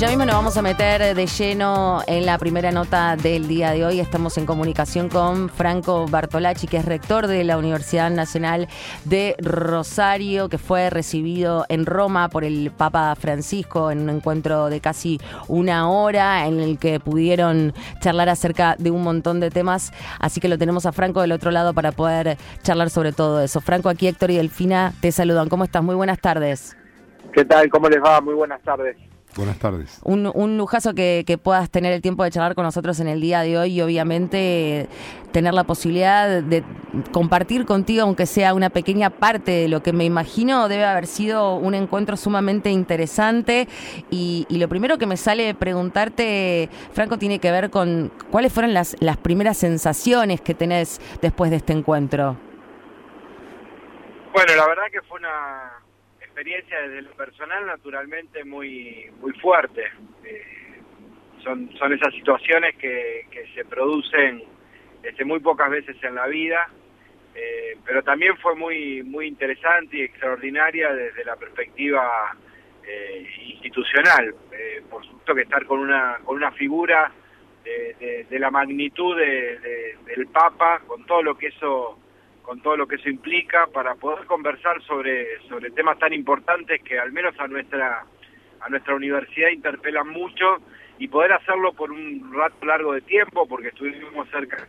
Ya mismo nos vamos a meter de lleno en la primera nota del día de hoy. Estamos en comunicación con Franco Bartolacci, que es rector de la Universidad Nacional de Rosario, que fue recibido en Roma por el Papa Francisco en un encuentro de casi una hora en el que pudieron charlar acerca de un montón de temas. Así que lo tenemos a Franco del otro lado para poder charlar sobre todo eso. Franco, aquí Héctor y Delfina te saludan. ¿Cómo estás? Muy buenas tardes. ¿Qué tal? ¿Cómo les va? Muy buenas tardes. Buenas tardes. Un, un lujazo que, puedas tener el tiempo de charlar con nosotros en el día de hoy y obviamente tener la posibilidad de compartir contigo, aunque sea una pequeña parte de lo que me imagino debe haber sido un encuentro sumamente interesante. Y, lo primero que me sale preguntarte, Franco, tiene que ver con cuáles fueron las, las primeras sensaciones que tenés después de este encuentro. Bueno, la verdad que fue una experiencia desde lo personal naturalmente muy muy fuerte. Eh, son, son esas situaciones que, que se producen este, muy pocas veces en la vida, eh, pero también fue muy muy interesante y extraordinaria desde la perspectiva eh, institucional. por supuesto que estar con una con una figura de, de, la magnitud de, del Papa, con todo lo que eso con todo lo que eso implica, para poder conversar sobre, sobre temas tan importantes que al menos a nuestra, a nuestra universidad interpelan mucho y poder hacerlo por un rato largo de tiempo, porque estuvimos cerca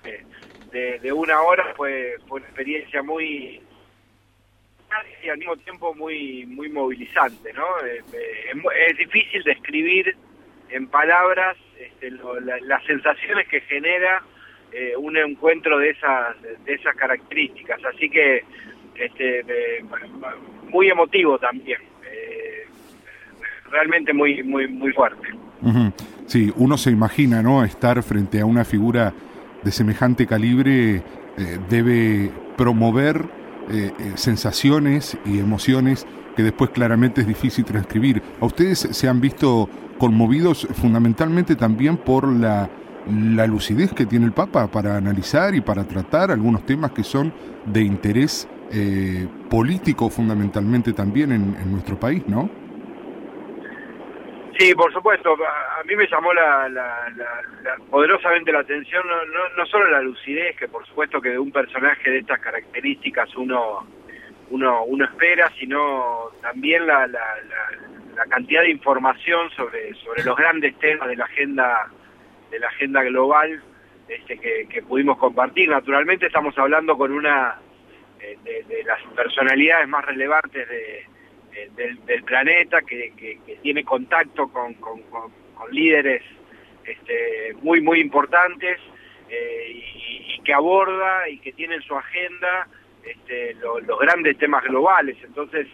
de, de, una hora, fue, fue una experiencia muy y al mismo tiempo muy muy movilizante, ¿no? Eh, eh, es, difícil describir en palabras este, las sensaciones que genera eh, un encuentro de esas de esas características. Así que este muy emotivo también eh, realmente muy muy muy fuerte. Sí uno se imagina no estar frente a una figura de semejante calibre eh, debe promover sensaciones y emociones que después claramente es difícil transcribir. ¿A ustedes se han visto conmovidos fundamentalmente también por la la lucidez que tiene el Papa para analizar y para tratar algunos temas que son de interés eh, político fundamentalmente también en, nuestro país, ¿no? Sí, por supuesto. A mí me llamó la, poderosamente la atención no, solo la lucidez, que por supuesto que de un personaje de estas características uno, uno, uno espera, sino también la, la, cantidad de información sobre, sobre los grandes temas de la agenda de la agenda global este, que, pudimos compartir. Naturalmente estamos hablando con una eh, de, las personalidades más relevantes de, del, planeta, que, tiene contacto con, líderes este, muy, muy importantes eh, y, que aborda y que tiene en su agenda este, los grandes temas globales. Entonces,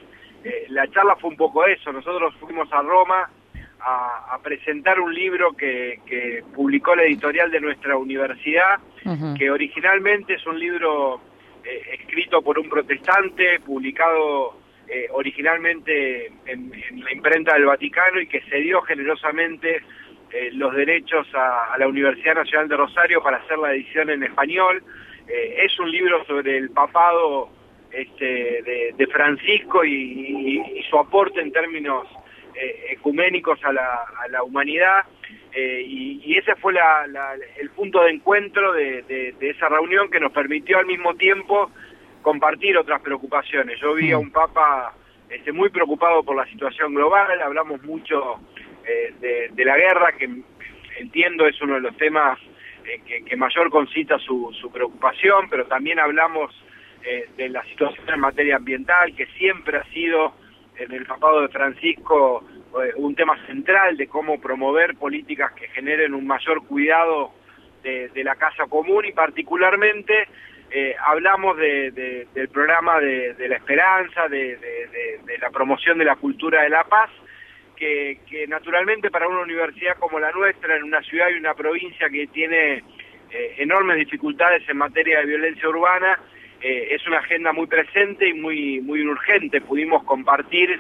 eh, la charla fue un poco eso. Nosotros fuimos a Roma a, presentar un libro que, publicó la editorial de nuestra universidad, que originalmente es un libro eh, escrito por un protestante, publicado eh, originalmente en, la imprenta del Vaticano y que cedió generosamente eh, los derechos a, la Universidad Nacional de Rosario para hacer la edición en español. es un libro sobre el papado este, de, Francisco y, su aporte en términos eh, ecuménicos a la, a la humanidad eh, y, ese fue el punto de encuentro de, esa reunión que nos permitió al mismo tiempo compartir otras preocupaciones. Yo vi a mm. un Papa este, muy preocupado por la situación global, hablamos mucho eh, de, la guerra, que entiendo es uno de los temas que, mayor concita su, su, preocupación, pero también hablamos de la situación en materia ambiental, que siempre ha sido en el papado de Francisco eh, un tema central de cómo promover políticas que generen un mayor cuidado de, la casa común y particularmente eh, hablamos de, del programa de, la esperanza, de, la promoción de la cultura de la paz, que, naturalmente para una universidad como la nuestra, en una ciudad y una provincia que tiene eh, enormes dificultades en materia de violencia urbana, eh, es una agenda muy presente y muy, muy urgente. Pudimos compartir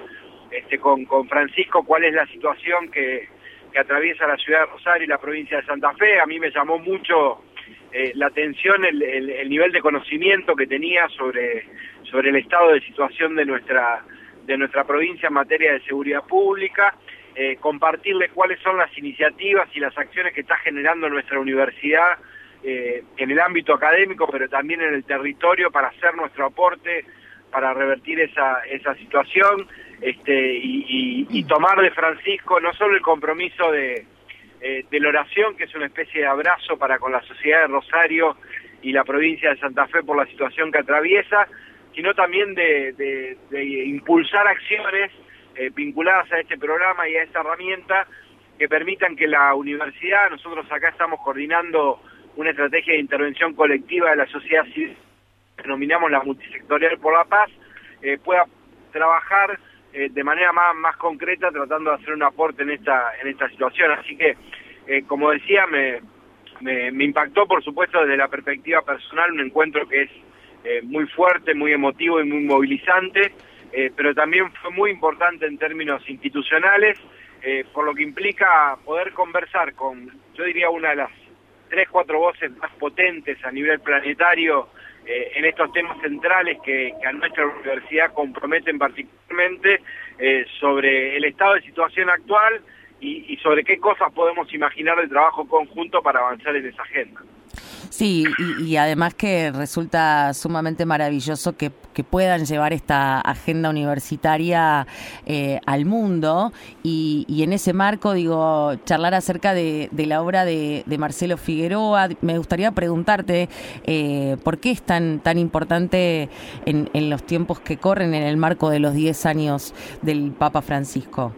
este, con, con Francisco cuál es la situación que, que atraviesa la ciudad de Rosario y la provincia de Santa Fe. A mí me llamó mucho eh, la atención el, nivel de conocimiento que tenía sobre, sobre el estado de situación de nuestra, de nuestra provincia en materia de seguridad pública, eh, compartirle cuáles son las iniciativas y las acciones que está generando nuestra universidad eh, en el ámbito académico, pero también en el territorio para hacer nuestro aporte para revertir esa, esa situación este, y tomar de Francisco no solo el compromiso de, eh, de la oración, que es una especie de abrazo para con la sociedad de Rosario y la provincia de Santa Fe por la situación que atraviesa, sino también de, impulsar acciones eh, vinculadas a este programa y a esta herramienta que permitan que la universidad, nosotros acá estamos coordinando una estrategia de intervención colectiva de la sociedad civil, denominamos la multisectorial por la paz, eh, pueda trabajar eh, de manera más, más concreta tratando de hacer un aporte en esta, en esta situación. Así que, eh, como decía, me, me, impactó, por supuesto, desde la perspectiva personal, un encuentro que es muy fuerte, muy emotivo y muy movilizante, pero también fue muy importante en términos institucionales, por lo que implica poder conversar con, yo diría, una de las tres, cuatro voces más potentes a nivel planetario eh, en estos temas centrales que, a nuestra universidad comprometen particularmente eh, sobre el estado de situación actual y, sobre qué cosas podemos imaginar de trabajo conjunto para avanzar en esa agenda. Sí, y, además que resulta sumamente maravilloso que, puedan llevar esta agenda universitaria eh, al mundo y, en ese marco, digo, charlar acerca de, la obra de, Marcelo Figueroa. Me gustaría preguntarte eh, por qué es tan, tan importante en, en los tiempos que corren en el marco de los 10 años del Papa Francisco.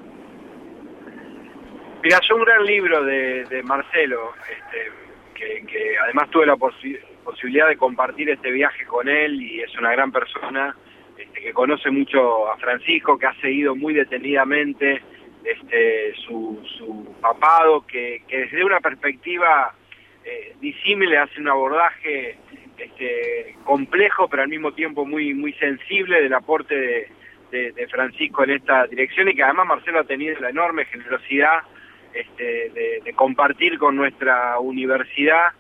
Mira, es un gran libro de, Marcelo, este, que, además tuve la posibilidad de compartir este viaje con él y es una gran persona este, que conoce mucho a Francisco, que ha seguido muy detenidamente este, su, papado, que, desde una perspectiva eh, disímile hace un abordaje este, complejo, pero al mismo tiempo muy, muy sensible del aporte de, de Francisco en esta dirección y que además Marcelo ha tenido la enorme generosidad este, de, compartir con nuestra universidad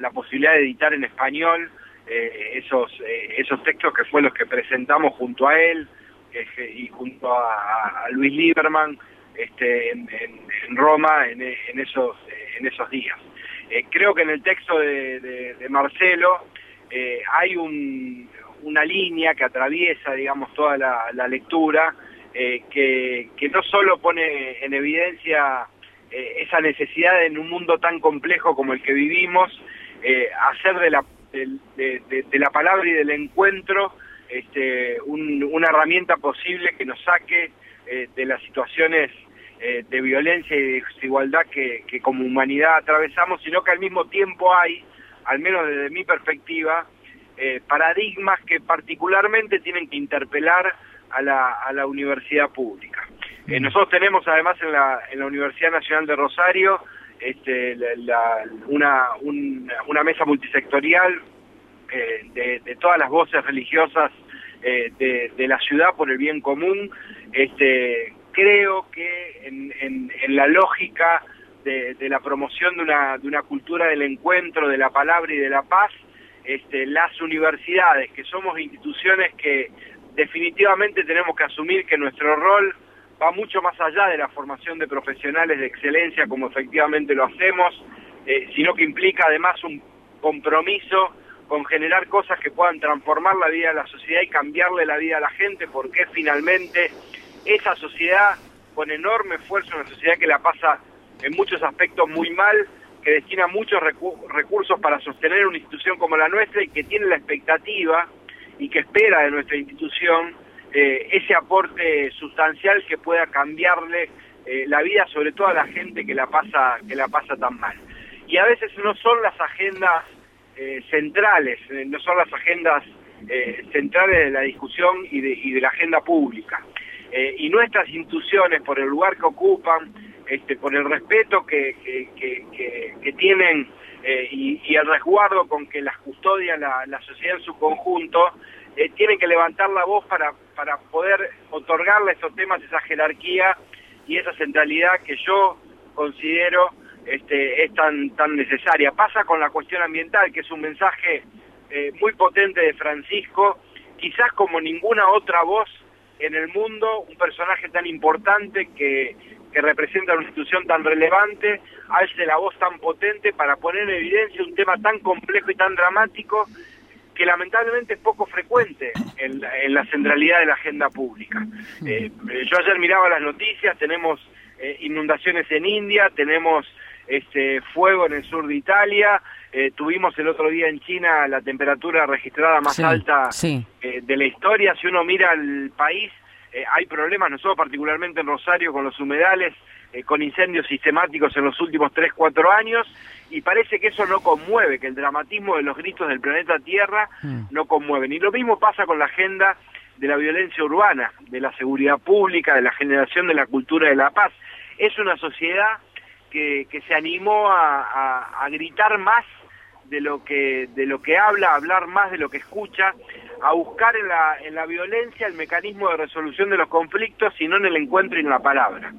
la, posibilidad de editar en español eh, esos, eh, esos textos que fue los que presentamos junto a él y junto a, Luis Lieberman este, en, Roma en, esos, en esos días. Eh, creo que en el texto de, Marcelo hay una línea que atraviesa, digamos, toda la, lectura, que, que, no solo pone en evidencia eh, esa necesidad en un mundo tan complejo como el que vivimos, eh, hacer de la, de, la palabra y del encuentro este, una herramienta posible que nos saque eh, de las situaciones de violencia y de desigualdad que, que, como humanidad atravesamos, sino que al mismo tiempo hay, al menos desde mi perspectiva, paradigmas que particularmente tienen que interpelar a la, a la universidad pública. Eh, nosotros tenemos además en la, en la Universidad Nacional de Rosario este, una, una mesa multisectorial eh, de, todas las voces religiosas eh, de, la ciudad por el bien común. Este, creo que en, en, la lógica de, de, la promoción de una, de una cultura del encuentro, de la palabra y de la paz, este, las universidades, que somos instituciones que definitivamente tenemos que asumir que nuestro rol va mucho más allá de la formación de profesionales de excelencia como efectivamente lo hacemos, eh, sino que implica además un compromiso con generar cosas que puedan transformar la vida de la sociedad y cambiarle la vida a la gente, porque finalmente esa sociedad con enorme esfuerzo, una sociedad que la pasa en muchos aspectos muy mal, que destina muchos recursos para sostener una institución como la nuestra y que tiene la expectativa y que espera de nuestra institución eh, ese aporte sustancial que pueda cambiarle eh, la vida, sobre todo a la gente que la pasa que la pasa tan mal. Y a veces no son las agendas eh, centrales, no son las agendas centrales de la discusión y de, la agenda pública. y nuestras instituciones, por el lugar que ocupan, este, por el respeto que, que, tienen y, el resguardo con que las custodia la, la sociedad en su conjunto, eh, tienen que levantar la voz para, para poder otorgarle a estos temas esa jerarquía y esa centralidad que yo considero este, es tan, tan necesaria. Pasa con la cuestión ambiental, que es un mensaje eh, muy potente de Francisco, quizás como ninguna otra voz en el mundo, un personaje tan importante que, que representa una institución tan relevante, alce la voz tan potente para poner en evidencia un tema tan complejo y tan dramático que lamentablemente es poco frecuente en, la centralidad de la agenda pública. Eh, yo ayer miraba las noticias, tenemos eh, inundaciones en India, tenemos este fuego en el sur de Italia, eh, tuvimos el otro día en China la temperatura registrada más alta de la historia. Si uno mira el país, hay problemas, nosotros particularmente en Rosario con los humedales, con incendios sistemáticos en los últimos 3, 4 años, y parece que eso no conmueve, que el dramatismo de los gritos del planeta Tierra mm. no conmueve. Y lo mismo pasa con la agenda de la violencia urbana, de la seguridad pública, de la generación de la cultura de la paz. Es una sociedad que, que se animó a, a, gritar más de lo que de lo que habla, a hablar más de lo que escucha, a buscar en la, en la violencia el mecanismo de resolución de los conflictos y no en el encuentro y en la palabra.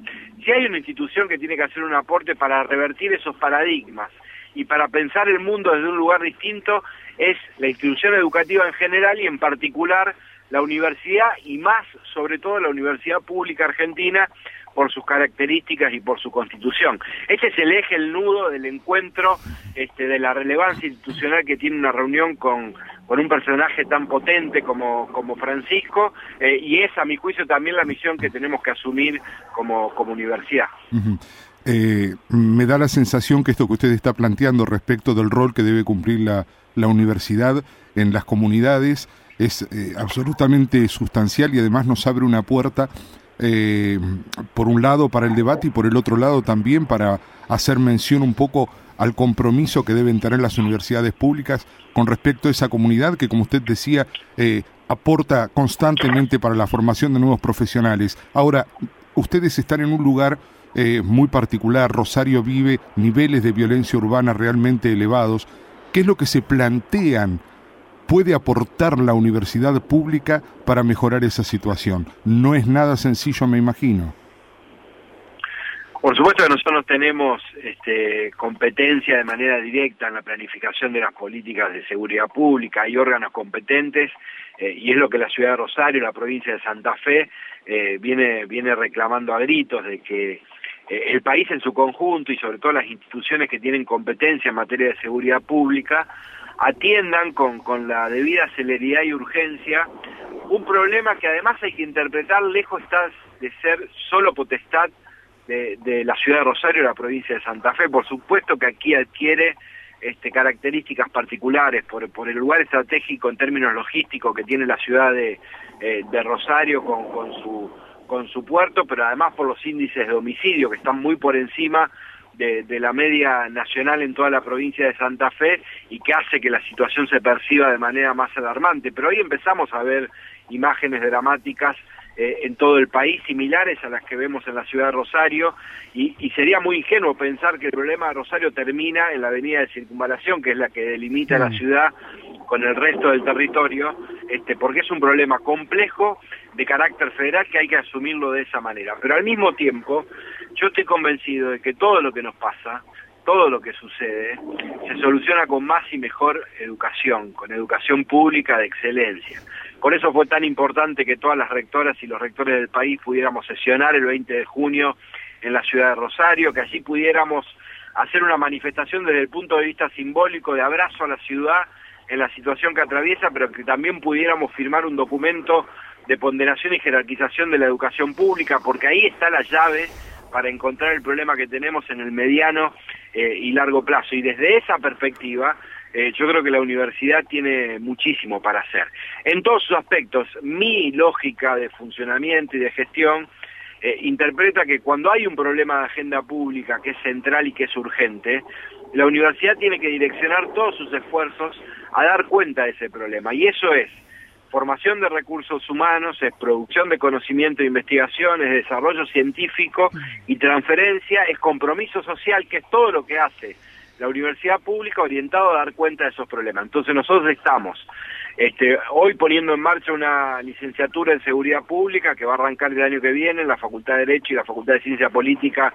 Si hay una institución que tiene que hacer un aporte para revertir esos paradigmas y para pensar el mundo desde un lugar distinto, es la institución educativa en general y en particular la universidad y más sobre todo la Universidad Pública Argentina por sus características y por su constitución. Ese es el eje, el nudo del encuentro este, de la relevancia institucional que tiene una reunión con, con un personaje tan potente como, como Francisco, eh, y es a mi juicio también la misión que tenemos que asumir como, como universidad. Eh, me da la sensación que esto que usted está planteando respecto del rol que debe cumplir la, la universidad en las comunidades es eh, absolutamente sustancial y además nos abre una puerta por un lado para el debate y por el otro lado también para hacer mención un poco al compromiso que deben tener las universidades públicas con respecto a esa comunidad que, como usted decía, eh, aporta constantemente para la formación de nuevos profesionales. Ahora, ustedes están en un lugar eh, muy particular, Rosario vive niveles de violencia urbana realmente elevados. ¿Qué es lo que se plantean? Puede aportar la universidad pública para mejorar esa situación? No es nada sencillo, me imagino. Por supuesto que nosotros tenemos este, competencia de manera directa en la planificación de las políticas de seguridad pública, hay órganos competentes eh, y es lo que la ciudad de Rosario, la provincia de Santa Fe, eh, viene, viene reclamando a gritos de que eh, el país en su conjunto y sobre todo las instituciones que tienen competencia en materia de seguridad pública atiendan con, con la debida celeridad y urgencia un problema que además hay que interpretar lejos está de ser solo potestad de, la ciudad de Rosario y la provincia de Santa Fe. Por supuesto que aquí adquiere este, características particulares por, por el lugar estratégico en términos logísticos que tiene la ciudad de, eh, de Rosario con, con, su, con su puerto, pero además por los índices de homicidio que están muy por encima de, de, la media nacional en toda la provincia de Santa Fe y que hace que la situación se perciba de manera más alarmante. Pero hoy empezamos a ver imágenes dramáticas eh, en todo el país, similares a las que vemos en la ciudad de Rosario, y, sería muy ingenuo pensar que el problema de Rosario termina en la avenida de circunvalación, que es la que delimita la mm. ciudad con el resto del territorio, este, porque es un problema complejo de carácter federal que hay que asumirlo de esa manera. Pero al mismo tiempo, yo estoy convencido de que todo lo que nos pasa, todo lo que sucede, se soluciona con más y mejor educación, con educación pública de excelencia. Por eso fue tan importante que todas las rectoras y los rectores del país pudiéramos sesionar el 20 de junio en la ciudad de Rosario, que así pudiéramos hacer una manifestación desde el punto de vista simbólico de abrazo a la ciudad en la situación que atraviesa, pero que también pudiéramos firmar un documento de ponderación y jerarquización de la educación pública, porque ahí está la llave para encontrar el problema que tenemos en el mediano eh, y largo plazo. Y desde esa perspectiva, eh, yo creo que la universidad tiene muchísimo para hacer. En todos sus aspectos, mi lógica de funcionamiento y de gestión eh, interpreta que cuando hay un problema de agenda pública que es central y que es urgente, la universidad tiene que direccionar todos sus esfuerzos a dar cuenta de ese problema. Y eso es formación de recursos humanos, es producción de conocimiento e investigación, es desarrollo científico y transferencia, es compromiso social, que es todo lo que hace la universidad pública orientado a dar cuenta de esos problemas. Entonces nosotros estamos este, hoy poniendo en marcha una licenciatura en seguridad pública que va a arrancar el año que viene en la Facultad de Derecho y la Facultad de Ciencia Política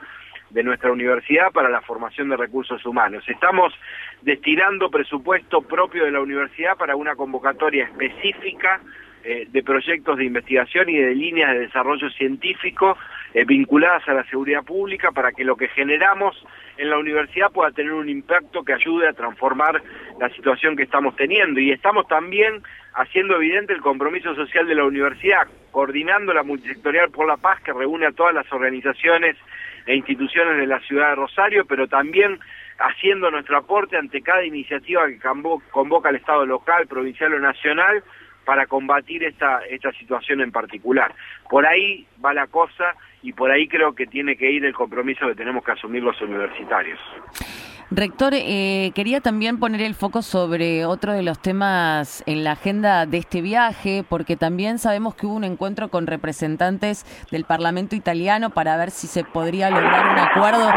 de nuestra universidad para la formación de recursos humanos. Estamos destinando presupuesto propio de la universidad para una convocatoria específica eh, de proyectos de investigación y de líneas de desarrollo científico eh, vinculadas a la seguridad pública para que lo que generamos en la universidad pueda tener un impacto que ayude a transformar la situación que estamos teniendo. Y estamos también haciendo evidente el compromiso social de la universidad, coordinando la multisectorial por la paz que reúne a todas las organizaciones e instituciones de la ciudad de Rosario, pero también haciendo nuestro aporte ante cada iniciativa que convoca el Estado local, provincial o nacional para combatir esta, esta situación en particular. Por ahí va la cosa y por ahí creo que tiene que ir el compromiso que tenemos que asumir los universitarios. Rector, eh, quería también poner el foco sobre otro de los temas en la agenda de este viaje, porque también sabemos que hubo un encuentro con representantes del Parlamento italiano para ver si se podría lograr un acuerdo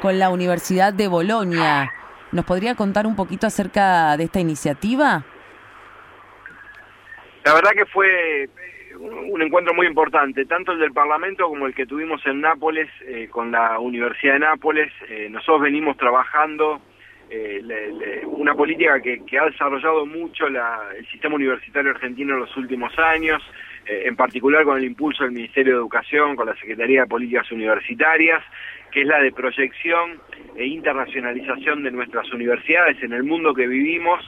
con la Universidad de Bolonia. ¿Nos podría contar un poquito acerca de esta iniciativa? La verdad que fue un encuentro muy importante, tanto el del Parlamento como el que tuvimos en Nápoles eh, con la Universidad de Nápoles. Eh, nosotros venimos trabajando eh, una política que, ha desarrollado mucho el sistema universitario argentino en los últimos años, en particular con el impulso del Ministerio de Educación, con la Secretaría de Políticas Universitarias, que es la de proyección e internacionalización de nuestras universidades en el mundo que vivimos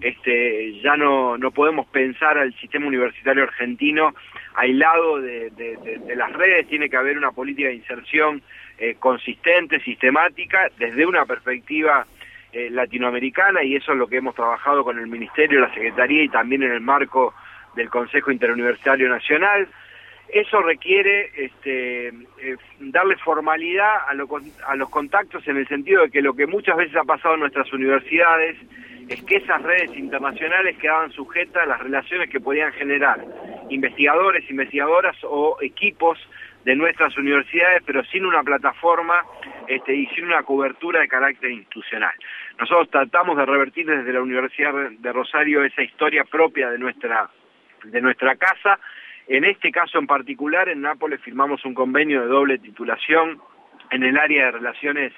este, ya no, no podemos pensar al sistema universitario argentino aislado de, las redes, tiene que haber una política de inserción eh, consistente, sistemática, desde una perspectiva eh, latinoamericana, y eso es lo que hemos trabajado con el Ministerio, la Secretaría y también en el marco del Consejo Interuniversitario Nacional. Eso requiere este, eh, darle formalidad a, a los contactos en el sentido de que lo que muchas veces ha pasado en nuestras universidades es que esas redes internacionales quedaban sujetas a las relaciones que podían generar investigadores, investigadoras o equipos de nuestras universidades, pero sin una plataforma este, y sin una cobertura de carácter institucional. Nosotros tratamos de revertir desde la Universidad de Rosario esa historia propia de nuestra, de nuestra casa. En este caso en particular, en Nápoles firmamos un convenio de doble titulación en el área de relaciones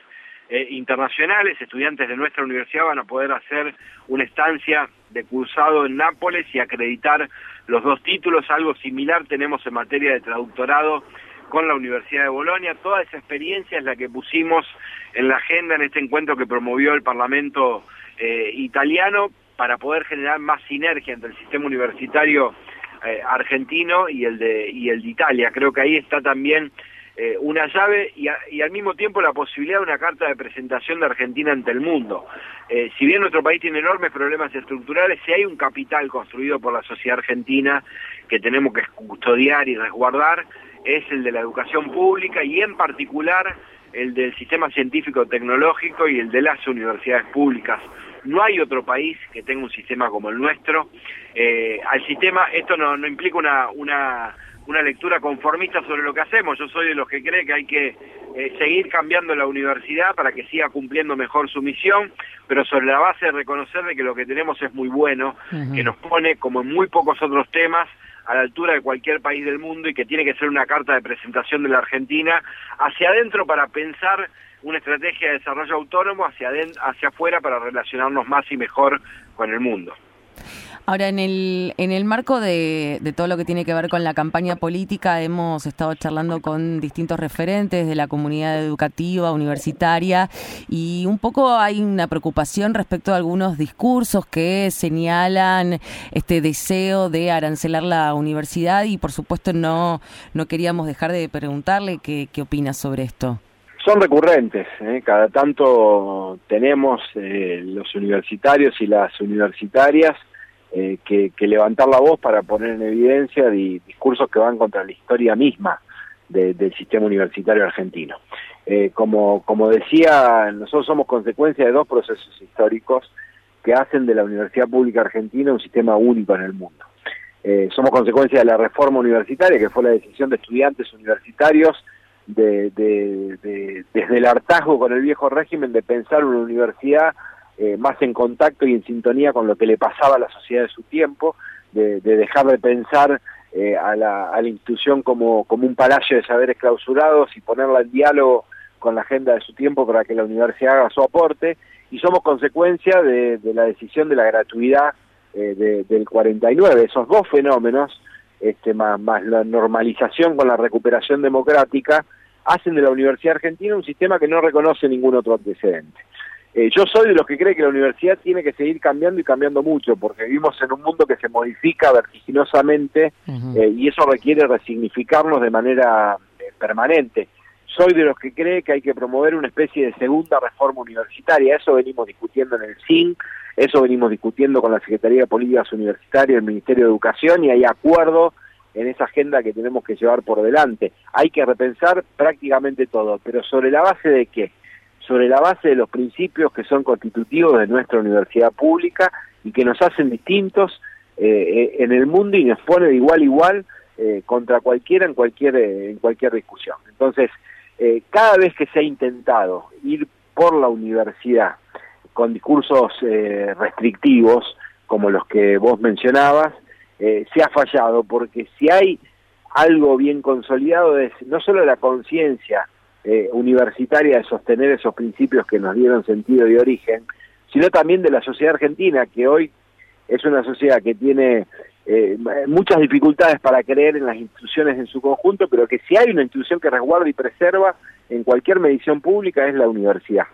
eh, internacionales, estudiantes de nuestra universidad van a poder hacer una estancia de cursado en Nápoles y acreditar los dos títulos, algo similar tenemos en materia de traductorado con la Universidad de Bolonia. Toda esa experiencia es la que pusimos en la agenda en este encuentro que promovió el Parlamento eh, italiano para poder generar más sinergia entre el sistema universitario eh, argentino y el de y el de Italia. Creo que ahí está también eh, una llave y, al mismo tiempo la posibilidad de una carta de presentación de Argentina ante el mundo. Eh, si bien nuestro país tiene enormes problemas estructurales, si hay un capital construido por la sociedad argentina que tenemos que custodiar y resguardar, es el de la educación pública y en particular el del sistema científico tecnológico y el de las universidades públicas. No hay otro país que tenga un sistema como el nuestro. Eh, al sistema, esto no, no implica una, una una lectura conformista sobre lo que hacemos. Yo soy de los que cree que hay que eh, seguir cambiando la universidad para que siga cumpliendo mejor su misión, pero sobre la base de reconocer de que lo que tenemos es muy bueno, que nos pone, como en muy pocos otros temas, a la altura de cualquier país del mundo y que tiene que ser una carta de presentación de la Argentina hacia adentro para pensar una estrategia de desarrollo autónomo, hacia, hacia afuera para relacionarnos más y mejor con el mundo. Ahora, en el, en el marco de, de, todo lo que tiene que ver con la campaña política, hemos estado charlando con distintos referentes de la comunidad educativa, universitaria, y un poco hay una preocupación respecto a algunos discursos que señalan este deseo de arancelar la universidad y, por supuesto, no, no queríamos dejar de preguntarle qué, qué opina sobre esto son recurrentes. ¿eh? Cada tanto tenemos eh, los universitarios y las universitarias eh, que, levantar la voz para poner en evidencia discursos que van contra la historia misma del sistema universitario argentino. Eh, como, como decía, nosotros somos consecuencia de dos procesos históricos que hacen de la Universidad Pública Argentina un sistema único en el mundo. Eh, somos consecuencia de la reforma universitaria, que fue la decisión de estudiantes universitarios de, desde el hartazgo con el viejo régimen de pensar una universidad eh, más en contacto y en sintonía con lo que le pasaba a la sociedad de su tiempo, de, dejar de pensar eh, a, la, institución como, como un palacio de saberes clausurados y ponerla en diálogo con la agenda de su tiempo para que la universidad haga su aporte y somos consecuencia de, la decisión de la gratuidad eh, del 49. Esos dos fenómenos, este, más, más la normalización con la recuperación democrática, hacen de la Universidad Argentina un sistema que no reconoce ningún otro antecedente. Eh, yo soy de los que cree que la universidad tiene que seguir cambiando y cambiando mucho, porque vivimos en un mundo que se modifica vertiginosamente eh, y eso requiere resignificarnos de manera eh, permanente. Soy de los que cree que hay que promover una especie de segunda reforma universitaria, eso venimos discutiendo en el CIN, eso venimos discutiendo con la Secretaría de Políticas Universitarias, el Ministerio de Educación y hay acuerdo en esa agenda que tenemos que llevar por delante. Hay que repensar prácticamente todo, pero sobre la base de qué? sobre la base de los principios que son constitutivos de nuestra universidad pública y que nos hacen distintos eh, en el mundo y nos pone de igual a igual eh, contra cualquiera en cualquier, en cualquier discusión. Entonces, eh, cada vez que se ha intentado ir por la universidad con discursos restrictivos, como los que vos mencionabas, se ha fallado, porque si hay algo bien consolidado es no solo la conciencia eh, universitaria de sostener esos principios que nos dieron sentido y origen, sino también de la sociedad argentina, que hoy es una sociedad que tiene eh, muchas dificultades para creer en las instituciones en su conjunto, pero que si hay una institución que resguarda y preserva en cualquier medición pública es la universidad.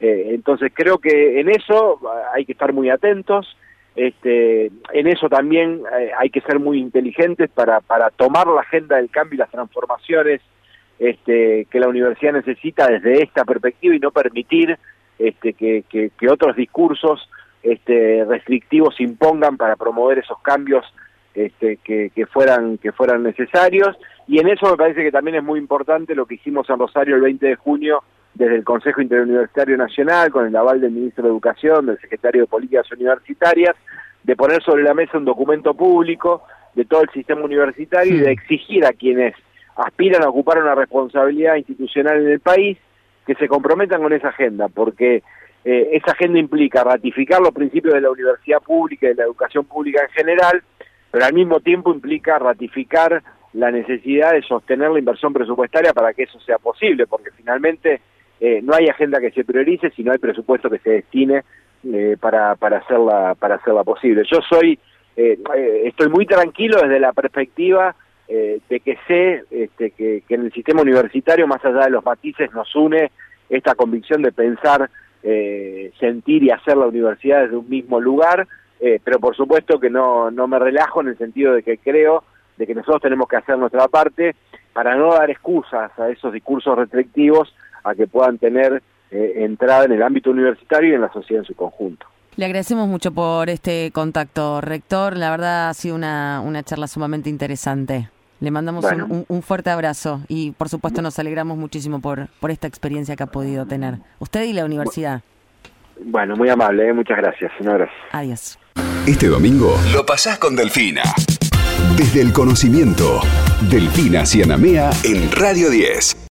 Eh, entonces creo que en eso hay que estar muy atentos, este, en eso también hay que ser muy inteligentes para, para tomar la agenda del cambio y las transformaciones este, que la universidad necesita desde esta perspectiva y no permitir este, que, que, otros discursos este, restrictivos se impongan para promover esos cambios este, que, que, fueran, que fueran necesarios. Y en eso me parece que también es muy importante lo que hicimos en Rosario el 20 de junio desde el Consejo Interuniversitario Nacional, con el aval del Ministro de Educación, del Secretario de Políticas Universitarias, de poner sobre la mesa un documento público de todo el sistema universitario y de exigir a quienes aspiran a ocupar una responsabilidad institucional en el país, que se comprometan con esa agenda, porque eh, esa agenda implica ratificar los principios de la universidad pública y de la educación pública en general, pero al mismo tiempo implica ratificar la necesidad de sostener la inversión presupuestaria para que eso sea posible, porque finalmente eh, no hay agenda que se priorice si no hay presupuesto que se destine eh, para, para, hacerla, para hacerla posible. Yo soy, estoy muy tranquilo desde la perspectiva eh, de que sé este, que, en el sistema universitario, más allá de los matices, nos une esta convicción de pensar, eh, sentir y hacer la universidad desde un mismo lugar, eh, pero por supuesto que no, no me relajo en el sentido de que creo de que nosotros tenemos que hacer nuestra parte para no dar excusas a esos discursos restrictivos a que puedan tener entrada en el ámbito universitario y en la sociedad en su conjunto. Le agradecemos mucho por este contacto, rector. La verdad ha sido una, una charla sumamente interesante. Le mandamos un, fuerte abrazo y por supuesto nos alegramos muchísimo por, por esta experiencia que ha podido tener. Usted y la universidad. Bueno, muy amable, ¿eh? muchas gracias. Un abrazo. Adiós. Este domingo lo pasás con Delfina. Desde el conocimiento, Delfina Cianamea en Radio 10.